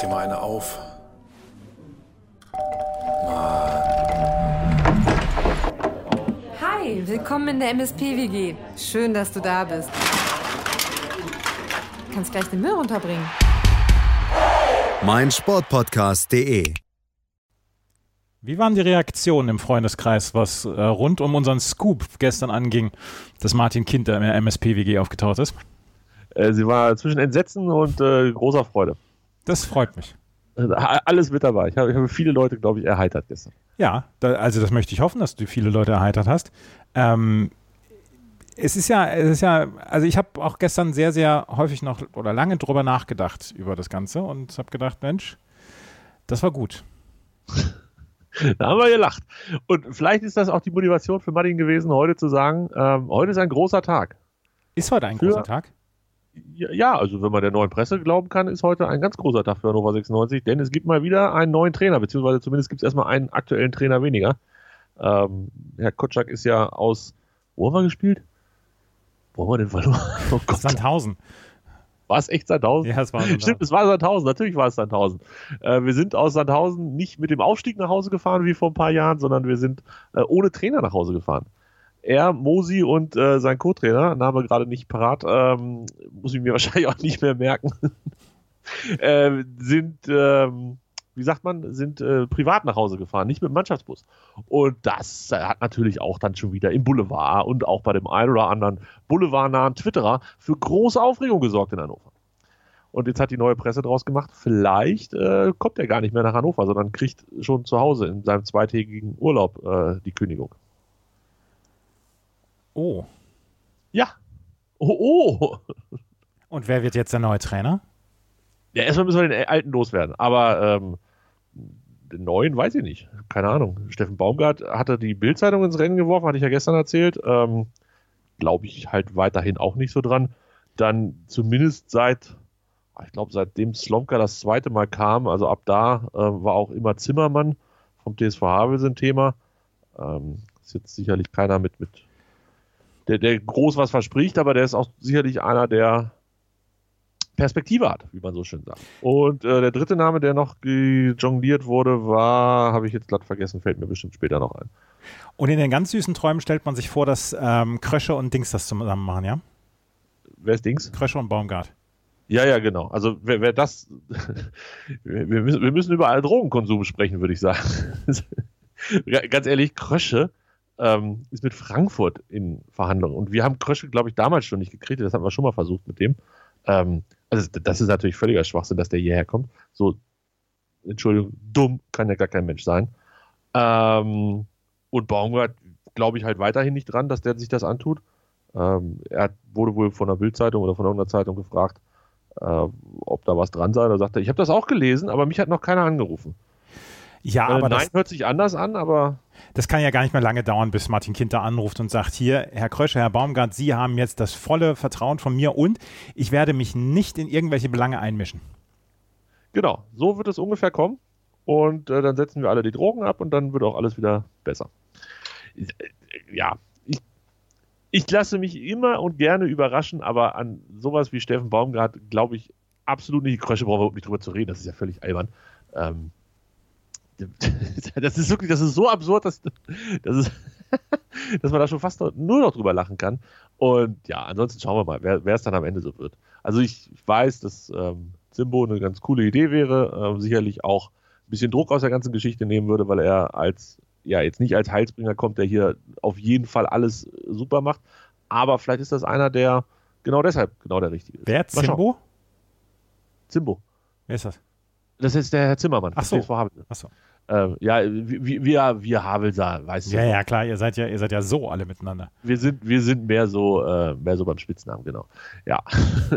dir mal eine auf. Hi, willkommen in der MSP-WG. Schön, dass du da bist. Du kannst gleich den Müll runterbringen. mein Sportpodcast.de. Wie waren die Reaktionen im Freundeskreis, was äh, rund um unseren Scoop gestern anging, dass Martin Kinter in der MSP-WG aufgetaucht ist? Äh, sie war zwischen Entsetzen und äh, großer Freude. Das freut mich. Äh, Alles mit dabei. Ich habe, ich habe viele Leute, glaube ich, erheitert gestern. Ja, da, also das möchte ich hoffen, dass du viele Leute erheitert hast. Ähm, es ist ja, es ist ja, also ich habe auch gestern sehr, sehr häufig noch oder lange drüber nachgedacht über das Ganze und habe gedacht, Mensch, das war gut. Da haben wir gelacht. Und vielleicht ist das auch die Motivation für Martin gewesen, heute zu sagen, ähm, heute ist ein großer Tag. Ist heute ein Für- großer Tag? Ja, also wenn man der neuen Presse glauben kann, ist heute ein ganz großer Tag für Hannover 96, denn es gibt mal wieder einen neuen Trainer, beziehungsweise zumindest gibt es erstmal einen aktuellen Trainer weniger. Ähm, Herr Kotschak ist ja aus, wo haben wir gespielt? Wo haben wir denn verloren? Oh Gott, Sandhausen. war es echt Sandhausen? Ja, es war Sandhausen. Stimmt, es war Sandhausen, natürlich war es Sandhausen. Äh, wir sind aus Sandhausen nicht mit dem Aufstieg nach Hause gefahren wie vor ein paar Jahren, sondern wir sind äh, ohne Trainer nach Hause gefahren. Er, Mosi und äh, sein Co-Trainer, Name gerade nicht parat, ähm, muss ich mir wahrscheinlich auch nicht mehr merken, äh, sind, ähm, wie sagt man, sind äh, privat nach Hause gefahren, nicht mit dem Mannschaftsbus. Und das äh, hat natürlich auch dann schon wieder im Boulevard und auch bei dem einen oder anderen boulevardnahen Twitterer für große Aufregung gesorgt in Hannover. Und jetzt hat die neue Presse draus gemacht, vielleicht äh, kommt er gar nicht mehr nach Hannover, sondern kriegt schon zu Hause in seinem zweitägigen Urlaub äh, die Kündigung. Oh. Ja. Oh, oh. Und wer wird jetzt der neue Trainer? Ja, erstmal müssen wir den alten loswerden. Aber ähm, den neuen weiß ich nicht. Keine Ahnung. Steffen Baumgart hatte die Bildzeitung ins Rennen geworfen, hatte ich ja gestern erzählt. Ähm, glaube ich halt weiterhin auch nicht so dran. Dann zumindest seit, ich glaube, seitdem Slomka das zweite Mal kam, also ab da äh, war auch immer Zimmermann vom TSV Havelse ein Thema. Ähm, ist jetzt sicherlich keiner mit, mit der, der groß was verspricht, aber der ist auch sicherlich einer, der Perspektive hat, wie man so schön sagt. Und äh, der dritte Name, der noch jongliert wurde, war, habe ich jetzt glatt vergessen, fällt mir bestimmt später noch ein. Und in den ganz süßen Träumen stellt man sich vor, dass ähm, Krösche und Dings das zusammen machen, ja? Wer ist Dings? Krösche und Baumgart. Ja, ja, genau. Also wer, wer das, wir, müssen, wir müssen über Drogenkonsum sprechen, würde ich sagen. Ganz ehrlich, Krösche ähm, ist mit Frankfurt in Verhandlungen. Und wir haben Krösche, glaube ich, damals schon nicht gekriegt. Das haben wir schon mal versucht mit dem. Ähm, also das ist natürlich völliger Schwachsinn, dass der hierher kommt. So, Entschuldigung, dumm kann ja gar kein Mensch sein. Ähm, und Baumgart glaube ich halt weiterhin nicht dran, dass der sich das antut. Ähm, er wurde wohl von der Bildzeitung oder von irgendeiner Zeitung gefragt, äh, ob da was dran sei. Da sagte er, ich habe das auch gelesen, aber mich hat noch keiner angerufen. Ja, Äh, aber Nein, das, hört sich anders an, aber das kann ja gar nicht mehr lange dauern, bis Martin Kinter anruft und sagt, hier, Herr Krösche, Herr Baumgart, Sie haben jetzt das volle Vertrauen von mir und ich werde mich nicht in irgendwelche Belange einmischen. genau, so wird es ungefähr kommen. Und äh, dann setzen wir alle die Drogen ab und dann wird auch alles wieder besser. Ja, ich, ich lasse mich immer und gerne überraschen, aber an sowas wie Steffen Baumgart glaube ich absolut nicht. Krösche brauchen wir überhaupt nicht drüber zu reden, das ist ja völlig albern. Ähm, das ist wirklich, das ist so absurd, dass, dass, es, dass man da schon fast nur noch drüber lachen kann. Und ja, ansonsten schauen wir mal, wer, wer es dann am Ende so wird. Also ich, ich weiß, dass ähm, Simbo eine ganz coole Idee wäre, ähm, sicherlich auch ein bisschen Druck aus der ganzen Geschichte nehmen würde, weil er als, ja, jetzt nicht als Heilsbringer kommt, der hier auf jeden Fall alles super macht. Aber vielleicht ist das einer, der genau deshalb genau der Richtige ist. Wer? Zimbo? Zimbo. Wer ist das? Das ist der Herr Zimmermann. Ach so. TSV Havelse. Ähm, ja, wir, wir, wir Havelser, weißt du. Ja, ja, klar, ihr seid ja, ihr seid ja so alle miteinander. Wir sind, wir sind mehr so, äh, mehr so beim Spitznamen, genau. Ja.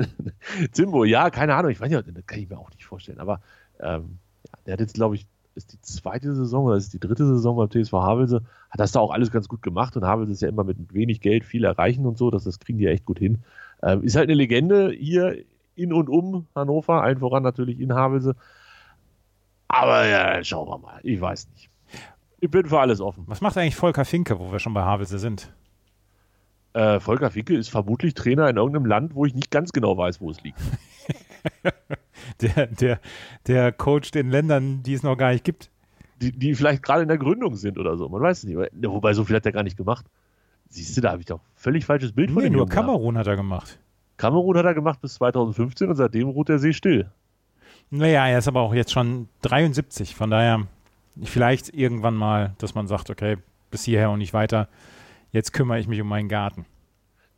Zimbo, ja, keine Ahnung, ich weiß nicht, das kann ich mir auch nicht vorstellen, aber ähm, ja, der hat jetzt, glaube ich, ist die zweite Saison oder ist die dritte Saison beim TSV Havelse, hat das da auch alles ganz gut gemacht und Havelse ist ja immer mit wenig Geld viel erreichen und so, das, das kriegen die echt gut hin. Ähm, ist halt eine Legende hier in und um Hannover, allen voran natürlich in Havelse. Aber ja, schauen wir mal, ich weiß nicht. Ich bin für alles offen. Was macht eigentlich Volker Finke, wo wir schon bei Havelse sind? Äh, Volker Ficke ist vermutlich Trainer in irgendeinem Land, wo ich nicht ganz genau weiß, wo es liegt. Der, der, der coacht in Ländern, die es noch gar nicht gibt. Die, die vielleicht gerade in der Gründung sind oder so. Man weiß es nicht. Wobei, so viel hat er gar nicht gemacht. Siehst du, da habe ich doch völlig falsches Bild nee, von dem nur Jungen Kamerun hat er gemacht. Kamerun hat er gemacht bis 2015 und seitdem ruht der See still. Naja, er ist aber auch jetzt schon 73. Von daher vielleicht irgendwann mal, dass man sagt, okay, bis hierher und nicht weiter. Jetzt kümmere ich mich um meinen Garten.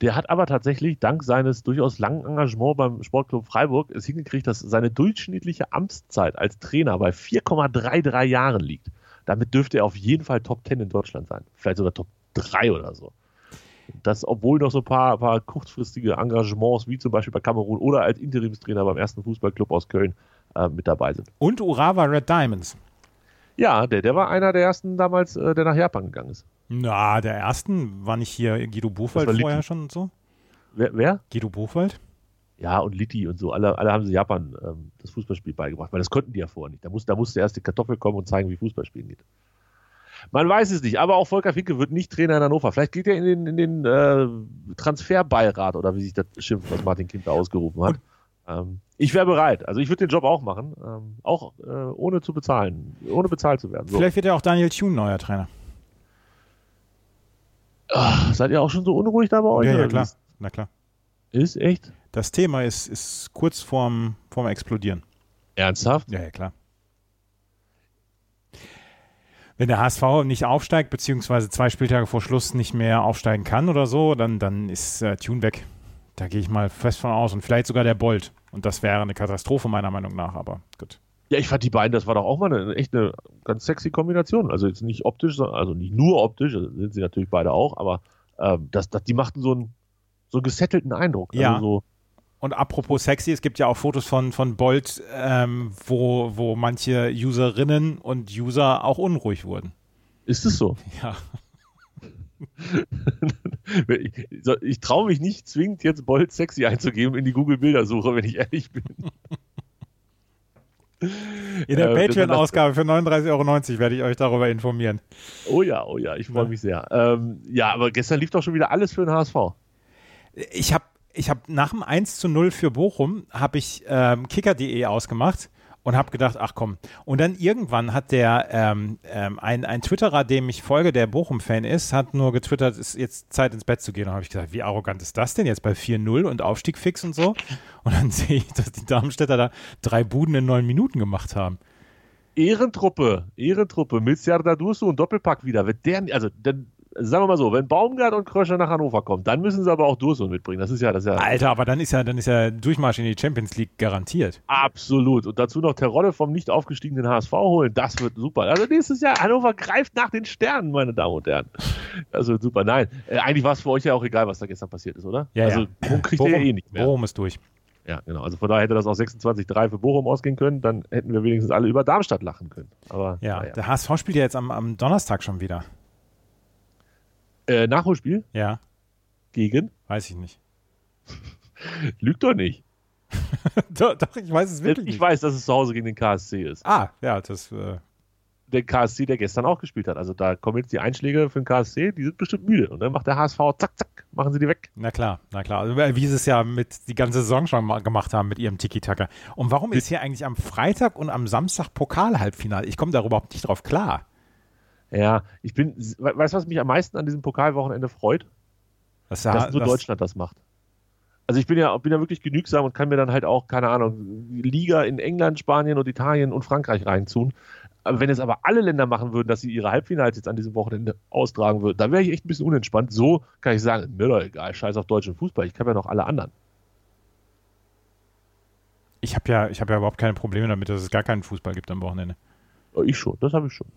Der hat aber tatsächlich dank seines durchaus langen Engagements beim Sportclub Freiburg es hingekriegt, dass seine durchschnittliche Amtszeit als Trainer bei 4,33 Jahren liegt. Damit dürfte er auf jeden Fall Top 10 in Deutschland sein. Vielleicht sogar Top 3 oder so. Das, obwohl noch so ein paar, paar kurzfristige Engagements, wie zum Beispiel bei Kamerun oder als Interimstrainer beim ersten Fußballclub aus Köln, äh, mit dabei sind. Und Urawa Red Diamonds. Ja, der, der war einer der ersten damals, äh, der nach Japan gegangen ist. Na, der ersten war nicht hier Guido Buchwald vorher Licky. schon und so? Wer? wer? Guido Buchwald? Ja, und Litti und so. Alle, alle haben sie Japan ähm, das Fußballspiel beigebracht, weil das konnten die ja vorher nicht. Da, muss, da musste erst die Kartoffel kommen und zeigen, wie Fußballspielen geht. Man weiß es nicht, aber auch Volker Finke wird nicht Trainer in Hannover. Vielleicht geht er in den, in den äh, Transferbeirat oder wie sich das schimpft, was Martin Kind da ausgerufen hat. Ähm, ich wäre bereit. Also ich würde den Job auch machen, ähm, auch äh, ohne zu bezahlen, ohne bezahlt zu werden. So. Vielleicht wird ja auch Daniel Thune neuer Trainer. Ah, seid ihr auch schon so unruhig da bei euch? ja, ja, klar. wie Na klar. Ist echt? Das Thema ist, ist kurz vorm, vorm Explodieren. Ernsthaft? Ja, ja, klar. Wenn der HSV nicht aufsteigt, beziehungsweise zwei Spieltage vor Schluss nicht mehr aufsteigen kann oder so, dann, dann ist äh, Tune weg. Da gehe ich mal fest von aus. Und vielleicht sogar der Bolt. Und das wäre eine Katastrophe meiner Meinung nach, aber gut. Ja, ich fand die beiden, das war doch auch mal eine echt eine ganz sexy Kombination. Also jetzt nicht optisch, also nicht nur optisch, also sind sie natürlich beide auch, aber ähm, das, das, die machten so einen, so einen gesettelten Eindruck. Also Ja. So, Und apropos sexy, es gibt ja auch Fotos von, von Bolt, ähm, wo, wo manche Userinnen und User auch unruhig wurden. ist es so? Ja. Ich traue mich nicht zwingend jetzt Bolt sexy einzugeben in die Google-Bildersuche, wenn ich ehrlich bin. In der Äh, Patreon-Ausgabe für 39,90 Euro werde ich euch darüber informieren. Oh ja, oh ja, ich freue Ja. mich sehr. Ähm, ja, aber gestern lief doch schon wieder alles für den HSV. Ich habe ich hab nach dem 1 zu 0 für Bochum, habe ich ähm, kicker.de ausgemacht und habe gedacht, ach komm. Und dann irgendwann hat der, ähm, ähm, ein, ein Twitterer, dem ich folge, der Bochum-Fan ist, hat nur getwittert, ist jetzt Zeit ins Bett zu gehen. Und habe ich gesagt, wie arrogant ist das denn jetzt bei 4-0 und Aufstieg fix und so? Und dann sehe ich, dass die Darmstädter da drei Buden in neun Minuten gemacht haben. Ehrentruppe, Ehrentruppe, mit Serdar Dursu und Doppelpack wieder. Wenn der, also, dann, sagen wir mal so, wenn Baumgart und Kröscher nach Hannover kommen, dann müssen sie aber auch Dursu mitbringen. Das ist ja, das ist ja Alter, aber dann ist ja, dann ist ja Durchmarsch in die Champions League garantiert. absolut. Und dazu noch Terodde vom nicht aufgestiegenen HSV holen. Das wird super. Also nächstes Jahr, Hannover greift nach den Sternen, meine Damen und Herren. Das wird super. Nein, äh, eigentlich war es für euch ja auch egal, was da gestern passiert ist, oder? Ja, also, ja. Bochum kriegt ihr ja eh nicht mehr. Bochum ist durch. Ja, genau. Also von daher hätte das auch 26-3 für Bochum ausgehen können. Dann hätten wir wenigstens alle über Darmstadt lachen können. Aber Ja, naja. der HSV spielt ja jetzt am, am Donnerstag schon wieder. Äh, Nachholspiel Ja, gegen? weiß ich nicht. Lügt doch nicht. doch, doch, ich weiß es wirklich Ich nicht. weiß, dass es zu Hause gegen den KSC ist. Ah, ja, das, äh, Der KSC, der gestern auch gespielt hat. Also da kommen jetzt die Einschläge für den KSC, die sind bestimmt müde. Und dann macht der HSV zack, zack, machen sie die weg. na klar, na klar. Also, äh, wie sie es ja mit die ganze Saison schon gemacht haben mit ihrem Tiki-Taka. Und warum ist hier eigentlich am Freitag und am Samstag Pokal-Halbfinale? Ich komme da überhaupt nicht drauf klar. Ja, ich bin, we- weißt du, was mich am meisten an diesem Pokalwochenende freut? Das, Dass nur das, Deutschland das macht. Also ich bin ja, bin ja wirklich genügsam und kann mir dann halt auch, keine Ahnung, Liga in England, Spanien und Italien und Frankreich reinzun. Aber wenn es aber alle Länder machen würden, dass sie ihre Halbfinals jetzt an diesem Wochenende austragen würden, dann wäre ich echt ein bisschen unentspannt. So kann ich sagen, mir doch egal, scheiß auf deutschen Fußball, ich kann ja noch alle anderen. Ich habe ja, ich hab ja überhaupt keine Probleme damit, dass es gar keinen Fußball gibt am Wochenende. Ja, Ich schon, das habe ich schon.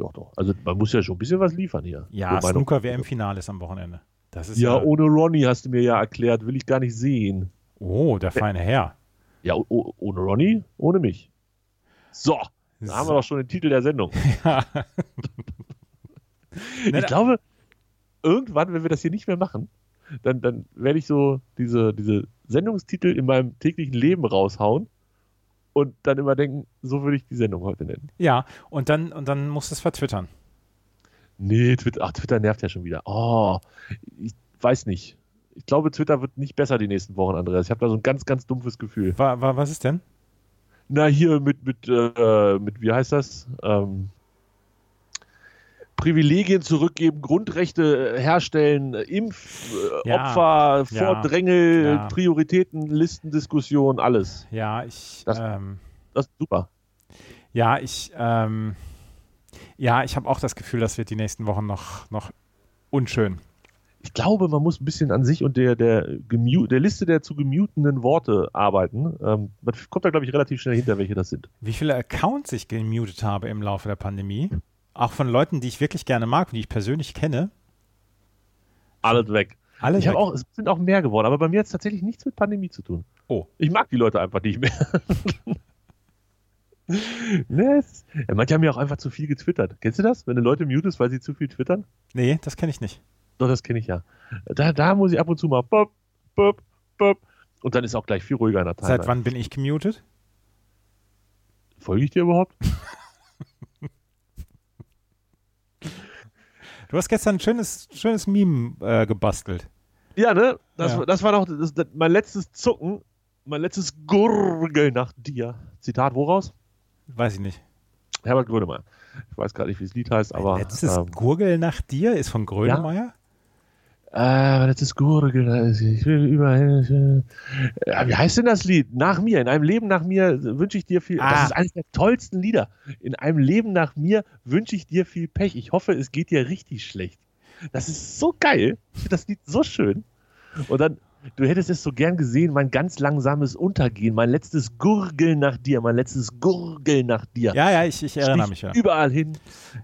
Doch, doch. Also man muss ja schon ein bisschen was liefern hier. Ja, So meine- Snooker-WM-Finale ist am Wochenende. Das ist Ja, ja, ohne Ronny hast du mir ja erklärt, will ich gar nicht sehen. oh, der feine Herr. Ja, ohne Ronny, ohne mich. So, da haben wir doch schon den Titel der Sendung. Ja. Ich glaube, irgendwann, wenn wir das hier nicht mehr machen, dann, dann werde ich so diese, diese Sendungstitel in meinem täglichen Leben raushauen und dann immer denken, so würde ich die Sendung heute nennen. ja, und dann, und dann musst du es vertwittern. Nee, Twitter, ach, Twitter nervt ja schon wieder. Oh, ich weiß nicht. Ich glaube, Twitter wird nicht besser die nächsten Wochen, Andreas. Ich habe da so ein ganz, ganz dumpfes Gefühl. Wa, wa, was ist denn? na hier mit, mit, äh, mit wie heißt das? Ähm, Privilegien zurückgeben, Grundrechte herstellen, Impfopfer, Ja, Opfer, ja, Vordrängel, ja. Prioritäten, Listendiskussion, alles. Ja, ich, Das- ähm, Das ist super. ja, ich, ähm, ja, ich habe auch das Gefühl, das wird die nächsten Wochen noch, noch unschön. Ich glaube, man muss ein bisschen an sich und der, der, der Liste der zu gemutenden Worte arbeiten. Ähm, man kommt da, glaube ich, relativ schnell hinter, welche das sind. Wie viele Accounts ich gemutet habe im Laufe der Pandemie. Auch von Leuten, die ich wirklich gerne mag und die ich persönlich kenne. Alles weg. Alle Ich weg. auch, es sind auch mehr geworden, aber bei mir hat es tatsächlich nichts mit Pandemie zu tun. Oh. Ich mag die Leute einfach nicht mehr. ne, es, ja, manche haben ja auch einfach zu viel getwittert. Kennst du das? Wenn du Leute mutest, weil sie zu viel twittern? Nee, das kenne ich nicht. Doch, das kenne ich ja. Da, da muss ich ab und zu mal bop, bop, bop. Und dann ist auch gleich viel ruhiger in der Timeline. Seit wann bin ich gemutet? Folge ich dir überhaupt? Du hast gestern ein schönes, schönes Meme äh, gebastelt. Ja, ne? Das, Ja. war- das war noch das, das, mein letztes Zucken, mein letztes Gurgeln nach dir. Zitat woraus? Weiß ich nicht. Herbert Grönemeyer. Ich weiß gerade nicht, wie das Lied heißt, aber. Letztes ähm, Gurgel nach dir ist von Grönemeyer? Äh, das ist Gurgel. Ich will überall. Äh, wie heißt denn das Lied? Nach mir. In einem Leben nach mir wünsche ich dir viel. Ah. Das ist eines der tollsten Lieder. In einem Leben nach mir wünsche ich dir viel Pech. Ich hoffe, es geht dir richtig schlecht. Das ist so geil. Ich finde das Lied so schön. Und dann, du hättest es so gern gesehen, mein ganz langsames Untergehen, mein letztes Gurgeln nach dir, mein letztes Gurgeln nach dir. Ja, ja, ich, ich erinnere Stich mich ja. Überall hin,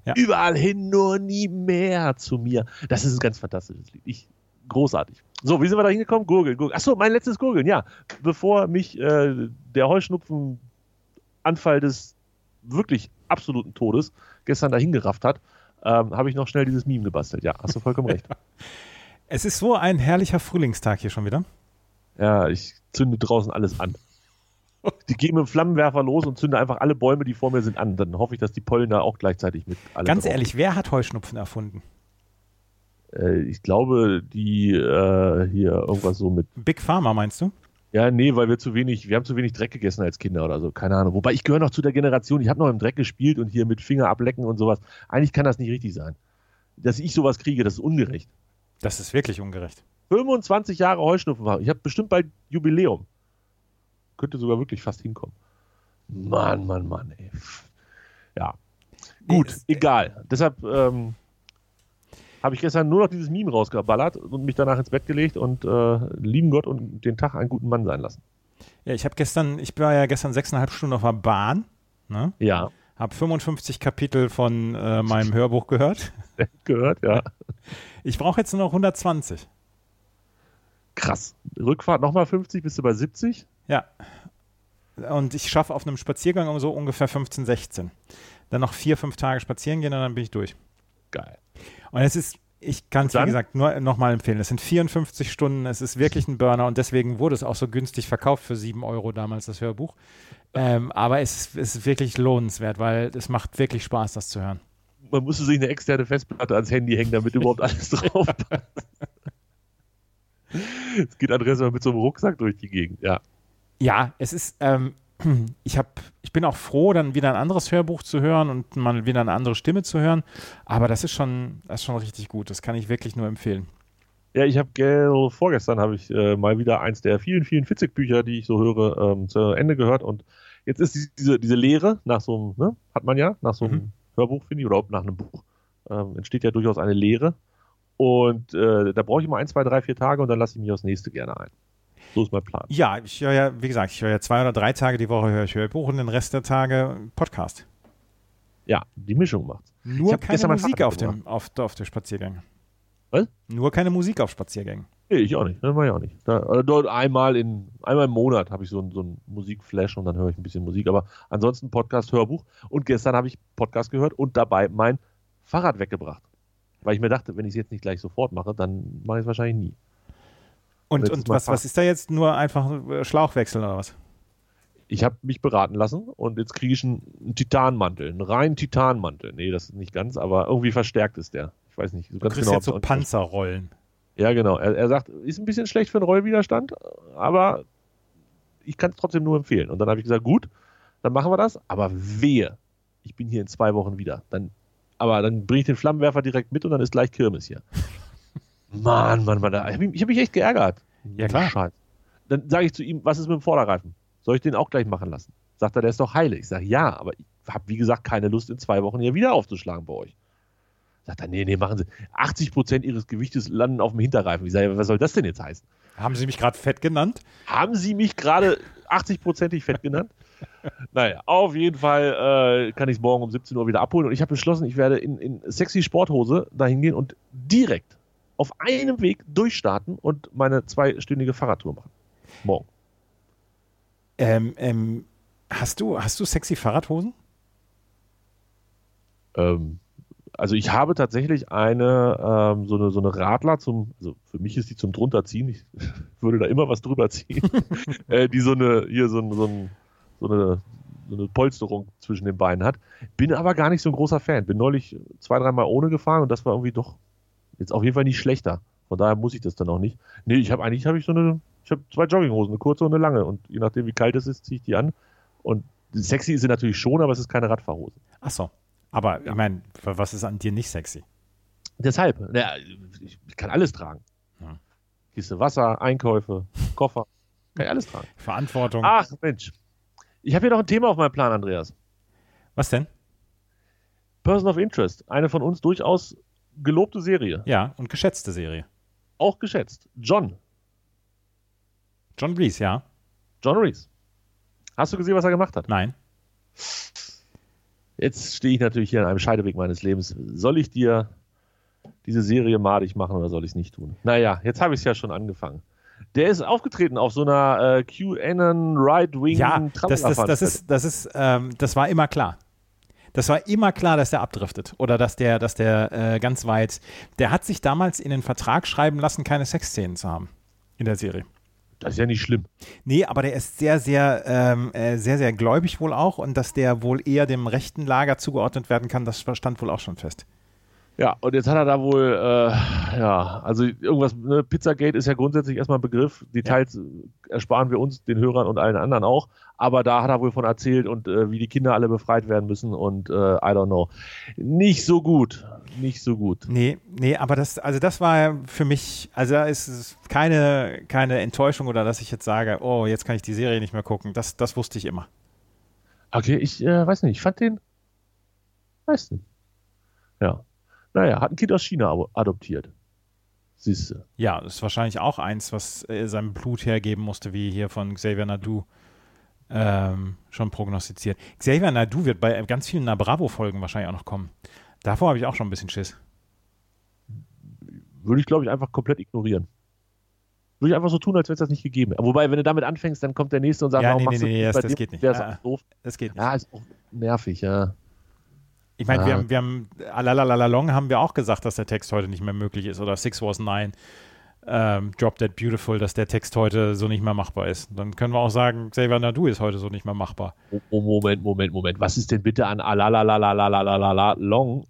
Ja. überall hin, nur nie mehr zu mir. Das ist ein ganz fantastisches Lied. Ich, großartig. So, wie sind wir da hingekommen? Gurgeln, Gurgeln. Achso, mein letztes Gurgeln, ja. Bevor mich äh, der Heuschnupfenanfall des wirklich absoluten Todes gestern dahin gerafft hat, ähm, habe ich noch schnell dieses Meme gebastelt. Ja, hast du vollkommen recht. Es ist so ein herrlicher Frühlingstag hier schon wieder. Ja, ich zünde draußen alles an. Die gehen mit dem Flammenwerfer los und zünde einfach alle Bäume, die vor mir sind, an. Dann hoffe ich, dass die Pollen da auch gleichzeitig mit alle Ganz drauf ehrlich, wer hat Heuschnupfen erfunden? Äh, ich glaube, die äh, hier irgendwas so mit. Big Pharma meinst du? Ja, nee, weil wir zu wenig, wir haben zu wenig Dreck gegessen als Kinder oder so. Keine Ahnung. Wobei ich gehöre noch zu der Generation, ich habe noch im Dreck gespielt und hier mit Finger ablecken und sowas. Eigentlich kann das nicht richtig sein. Dass ich sowas kriege, das ist ungerecht. Das ist wirklich ungerecht. 25 Jahre Heuschnupfen. Ich habe bestimmt bald Jubiläum. Könnte sogar wirklich fast hinkommen. Mann, Mann, Mann, ey. Ja. Gut, Nee, egal. Deshalb ähm, habe ich gestern nur noch dieses Meme rausgeballert und mich danach ins Bett gelegt und äh, lieben Gott und den Tag einen guten Mann sein lassen. Ja, ich habe gestern, ich war ja gestern sechseinhalb Stunden auf der Bahn, ne? Ja. Habe 55 Kapitel von äh, meinem Hörbuch gehört. Gehört, ja. Ich brauche jetzt nur noch 120. Krass. Rückfahrt nochmal 50, bist du bei 70? Ja. Und ich schaffe auf einem Spaziergang um so ungefähr 15, 16. Dann noch vier, fünf Tage spazieren gehen und dann bin ich durch. Geil. Und es ist, ich kann es wie gesagt nur nochmal empfehlen. Es sind 54 Stunden, es ist wirklich ein Burner und deswegen wurde es auch so günstig verkauft für 7 Euro damals, das Hörbuch. Ähm, aber es ist, es ist wirklich lohnenswert, weil es macht wirklich Spaß, das zu hören. Man musste sich eine externe Festplatte ans Handy hängen, damit überhaupt alles drauf passt. Es geht Andreas immer mit so einem Rucksack durch die Gegend, ja. Ja, es ist, ähm, ich habe, ich bin auch froh, dann wieder ein anderes Hörbuch zu hören und mal wieder eine andere Stimme zu hören. Aber das ist schon, das ist schon richtig gut. Das kann ich wirklich nur empfehlen. Ja, ich habe vorgestern habe ich äh, mal wieder eins der vielen, vielen Fitzek-Bücher, die ich so höre, ähm, zu Ende gehört. Und jetzt ist die- diese, diese Lehre nach so einem, ne, hat man ja, nach so einem Mhm. Hörbuch, finde ich, oder auch nach einem Buch, ähm, entsteht ja durchaus eine Lehre. Und äh, da brauche ich mal ein, zwei, drei, vier Tage und dann lasse ich mich aufs nächste gerne ein. Ist mein Plan. Ja, ich höre ja, wie gesagt, ich höre ja zwei oder drei Tage die Woche höre ich Hörbuch und den Rest der Tage Podcast. Ja, die Mischung macht's. Nur keine Musik auf dem, auf, auf der Spaziergängen. Was? Nur keine Musik auf Spaziergängen. Nee, ich auch nicht. Das mache ich auch nicht. Da, dort einmal, in, einmal im Monat habe ich so, ein- so einen Musikflash und dann höre ich ein bisschen Musik. Aber ansonsten Podcast, Hörbuch. Und gestern habe ich Podcast gehört und dabei mein Fahrrad weggebracht. Weil ich mir dachte, wenn ich es jetzt nicht gleich sofort mache, dann mache ich es wahrscheinlich nie. Und, und was, was ist da jetzt? Nur einfach äh, Schlauchwechseln oder was? Ich habe mich beraten lassen und jetzt kriege ich einen, einen Titanmantel, einen reinen Titanmantel. Nee, das ist nicht ganz, aber irgendwie verstärkt ist der. Ich weiß nicht so Du ganz kriegst genau. jetzt so Panzerrollen. Ja, genau. Er, er sagt, ist ein bisschen schlecht für den Rollwiderstand, aber ich kann es trotzdem nur empfehlen. Und dann habe ich gesagt, gut, dann machen wir das. Aber wehe, ich bin hier in zwei Wochen wieder. Dann, aber dann bringe ich den Flammenwerfer direkt mit und dann ist gleich Kirmes hier. Mann, Mann, Mann, ich habe mich, ich hab mich echt geärgert. Ja, klar. Scheiße. Dann sage ich zu ihm, was ist mit dem Vorderreifen? Soll ich den auch gleich machen lassen? Sagt er, der ist doch heile. Ich sage, ja, aber ich habe, wie gesagt, keine Lust, in zwei Wochen hier wieder aufzuschlagen bei euch. Sagt er, nee, nee, machen Sie. 80 Prozent Ihres Gewichtes landen auf dem Hinterreifen. Ich sage, was soll das denn jetzt heißen? Haben Sie mich gerade fett genannt? Haben Sie mich gerade 80-prozentig fett genannt? naja, auf jeden Fall äh, kann ich es morgen um 17 Uhr wieder abholen. Und ich habe beschlossen, ich werde in, in sexy Sporthose dahin gehen und direkt auf einem Weg durchstarten und meine zweistündige Fahrradtour machen. Morgen. Ähm, ähm, hast, du, hast du sexy Fahrradhosen? Ähm, also ich habe tatsächlich eine, ähm, so eine, so eine Radler zum, also für mich ist die zum drunterziehen, ich würde da immer was drüber ziehen, äh, die so eine, hier so, ein, so, ein, so, eine, so eine Polsterung zwischen den Beinen hat. Bin aber gar nicht so ein großer Fan. Bin neulich zwei, dreimal ohne gefahren und das war irgendwie doch jetzt auf jeden Fall nicht schlechter. Von daher muss ich das dann auch nicht. Nee, ich habe eigentlich habe ich so eine, ich habe zwei Jogginghosen, eine kurze und eine lange und je nachdem wie kalt es ist, ziehe ich die an. Und sexy ist sie natürlich schon, aber es ist keine Radfahrhose. Ach so. Aber ich meine, was ist an dir nicht sexy? Deshalb, na, ich, kann alles tragen. Ja. Kiste Wasser, Einkäufe, Koffer, kann ich alles tragen. Verantwortung. Ach Mensch, ich habe hier noch ein Thema auf meinem Plan, Andreas. Was denn? Person of Interest, eine von uns durchaus gelobte Serie, Ja, und geschätzte Serie. auch geschätzt. John, John Reese, ja? John Reese. Hast du gesehen, was er gemacht hat? Nein. Jetzt stehe ich natürlich hier an einem Scheideweg meines Lebens. Soll ich dir diese Serie madig machen oder soll ich es nicht tun? Naja, jetzt habe ich es ja schon angefangen. Der ist aufgetreten auf so einer äh, QAnon Right-Wing Ja, das, das, das ist, das ist, ähm, das war immer klar. Das war immer klar, dass der abdriftet oder dass der, dass der äh, ganz weit. Der hat sich damals in den Vertrag schreiben lassen, keine Sexszenen zu haben in der Serie. Das ist ja nicht schlimm. Nee, aber der ist sehr, sehr, ähm, äh, sehr, sehr gläubig wohl auch und dass der wohl eher dem rechten Lager zugeordnet werden kann, das stand wohl auch schon fest. Ja, und jetzt hat er da wohl, äh, ja, also irgendwas, ne, Pizzagate ist ja grundsätzlich erstmal ein Begriff. Details äh, ersparen wir uns, den Hörern und allen anderen auch. Aber da hat er wohl von erzählt und äh, wie die Kinder alle befreit werden müssen und äh, I don't know. Nicht so gut. Nicht so gut. Nee, nee, aber das, also das war für mich, also da ist es keine, keine Enttäuschung oder dass ich jetzt sage, oh, jetzt kann ich die Serie nicht mehr gucken. Das, das wusste ich immer. Okay, ich äh, weiß nicht, ich fand den. Weiß nicht. Ja. Naja, hat ein Kind aus China adoptiert. Siehst du. Ja, das ist wahrscheinlich auch eins, was äh, seinem Blut hergeben musste, wie hier von Xavier Nadu ähm, schon prognostiziert. Xavier Nadu wird bei ganz vielen Na Bravo-Folgen wahrscheinlich auch noch kommen. Davor habe ich auch schon ein bisschen Schiss. Würde ich, glaube ich, einfach komplett ignorieren. Würde ich einfach so tun, als wenn es das nicht gegeben wäre. Wobei, wenn du damit anfängst, dann kommt der Nächste und sagt, Ja, nee, nee, nee, das das- geht nicht. Ja. doof. Das geht nicht. Ja, ist auch nervig, ja. Ich meine, ja. wir haben, wir haben, Alalalalong haben wir auch gesagt, dass der Text heute nicht mehr möglich ist oder Six Was Nine, ähm, Drop That Beautiful, dass der Text heute so nicht mehr machbar ist. Dann können wir auch sagen, Xavier Nadu ist heute so nicht mehr machbar. Oh, Moment, Moment, Moment. Was ist denn bitte an Alalalalalalalong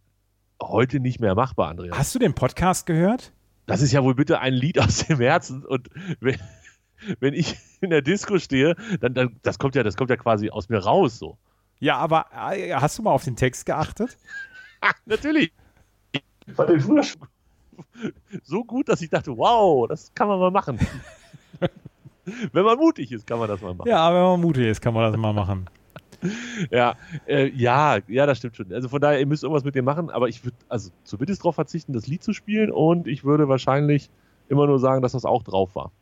heute nicht mehr machbar, Andreas? Hast du den Podcast gehört? Das ist ja wohl bitte ein Lied aus dem Herzen und wenn, wenn ich in der Disco stehe, dann, dann das kommt ja, das kommt ja quasi aus mir raus so. Ja, aber äh, hast du mal auf den Text geachtet? Natürlich. Ich fand den früher schon so gut, dass ich dachte, wow, das kann man mal machen. wenn man mutig ist, kann man das mal machen. Ja, wenn man mutig ist, kann man das mal machen. Ja, äh, ja, ja, das stimmt schon. Also von daher, ihr müsst irgendwas mit dem machen, aber ich würde also zumindest darauf verzichten, das Lied zu spielen und ich würde wahrscheinlich immer nur sagen, dass das auch drauf war.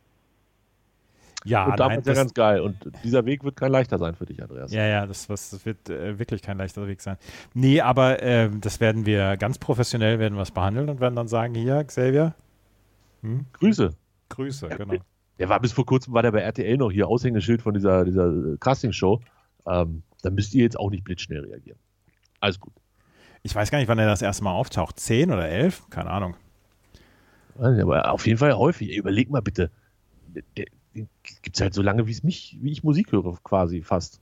Ja, und nein, damals ja das, ganz geil. Und dieser Weg wird kein leichter sein für dich, Andreas. ja, ja, das, was, das wird äh, wirklich kein leichter Weg sein. Nee, aber äh, das werden wir ganz professionell werden es behandeln und werden dann sagen, hier, Xavier, Grüße. Grüße, Ja, genau. Der war bis vor kurzem war der bei RTL noch hier Aushängeschild von dieser, dieser äh, Castingshow. Ähm, da müsst ihr jetzt auch nicht blitzschnell reagieren. Alles gut. Ich weiß gar nicht, wann er das erste Mal auftaucht. Zehn oder elf? Keine Ahnung. Aber auf jeden Fall häufig. Überleg mal bitte. Der, gibt es halt so lange, wie es mich, wie ich Musik höre, quasi fast.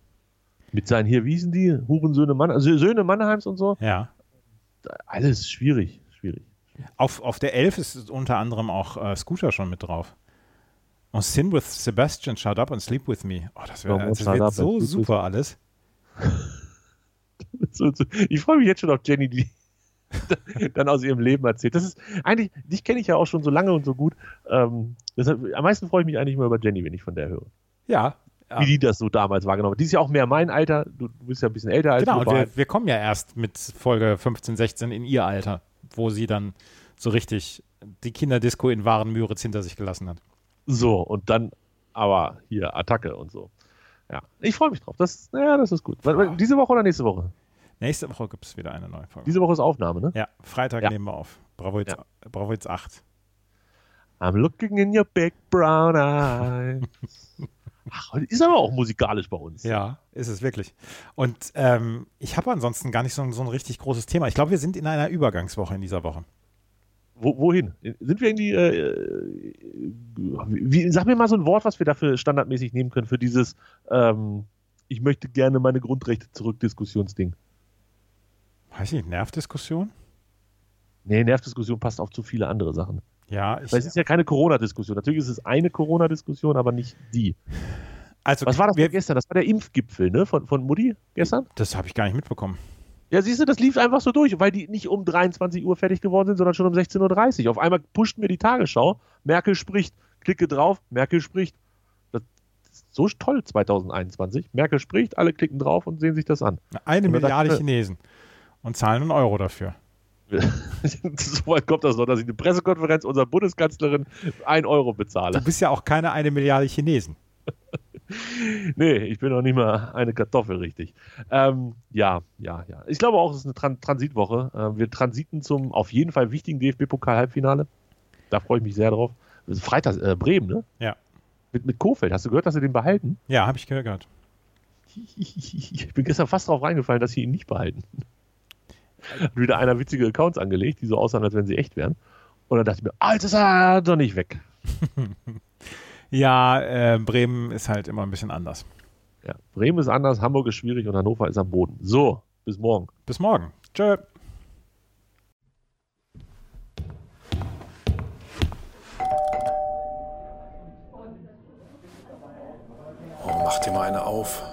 Mit seinen hier, wie hießen die? Hurensöhne Mann, also Söhne Mannheims und so. Ja. Alles schwierig, schwierig. Auf, auf der 11 ist unter anderem auch äh, Scooter schon mit drauf. Und Sin with Sebastian, Shut Up and Sleep with Me. Oh, das, wär, Up and so super alles. Ich freue mich jetzt schon auf Jenny, die dann aus ihrem Leben erzählt. Das ist eigentlich, dich kenne ich ja auch schon so lange und so gut. Ähm, deshalb, am meisten freue ich mich eigentlich immer über Jenny, wenn ich von der höre. Ja. ja. Wie die das so damals wahrgenommen hat. Die ist ja auch mehr mein Alter. Du, du bist ja ein bisschen älter als Genau, und wir, wir kommen ja erst mit Folge 15, 16 in ihr Alter, wo sie dann so richtig die Kinderdisco in wahren Müritz hinter sich gelassen hat. So, und dann aber hier Attacke und so. Ja, ich freue mich drauf. Das, ja, das ist gut. Diese Woche oder nächste Woche? Nächste Woche gibt es wieder eine neue Folge. Diese Woche ist Aufnahme, ne? Ja, Freitag ja. nehmen wir auf. Bravo jetzt, ja. Bravo jetzt 8. I'm looking in your big brown eyes. Ach, ist aber auch musikalisch bei uns. Ja, ist es wirklich. Und ähm, ich habe ansonsten gar nicht so, so ein richtig großes Thema. Ich glaube, wir sind in einer Übergangswoche in dieser Woche. Wo, wohin? Sind wir irgendwie, äh, wie, sag mir mal so ein Wort, was wir dafür standardmäßig nehmen können, für dieses, ähm, ich möchte gerne meine Grundrechte zurück Diskussionsding. Weiß ich, Nervdiskussion? Nee, Nervdiskussion passt auf zu viele andere Sachen. Ja, ich, Weil es ist ja keine Corona-Diskussion. Natürlich ist es eine Corona-Diskussion, aber nicht die. Also, Was war das wir, gestern? Das war der Impfgipfel, ne? Von, von Mutti gestern? Das habe ich gar nicht mitbekommen. Ja, siehst du, das lief einfach so durch, weil die nicht um 23 Uhr fertig geworden sind, sondern schon um 16.30 Uhr. Auf einmal pushten wir die Tagesschau. Merkel spricht. Klicke drauf, Merkel spricht. Das ist so toll 2021. Merkel spricht, alle klicken drauf und sehen sich das an. Eine Milliarde dachte, Chinesen und zahlen einen Euro dafür. so weit kommt das noch, dass ich eine Pressekonferenz unserer Bundeskanzlerin ein Euro bezahle. Du bist ja auch keine eine Milliarde Chinesen. nee, ich bin noch nicht mal eine Kartoffel richtig. Ähm, ja, ja, ja. Ich glaube auch, es ist eine Tran Transitwoche. Äh, wir transiten zum auf jeden Fall wichtigen DFB-Pokal-Halbfinale. Da freue ich mich sehr drauf. Freitag, äh, Bremen, ne? Ja. Mit, mit Kofeld. Hast du gehört, dass sie den behalten? Ja, habe ich gehört. Ich bin gestern fast darauf reingefallen, dass sie ihn nicht behalten. Hat wieder einer witzige Accounts angelegt, die so aussahen, als wenn sie echt wären. Und dann dachte ich mir, Alter, ist er doch nicht weg. Ja, äh, Bremen ist halt immer ein bisschen anders. Ja, Bremen ist anders, Hamburg ist schwierig und Hannover ist am Boden. So, bis morgen. Bis morgen. Tschö. Oh, mach dir mal eine auf.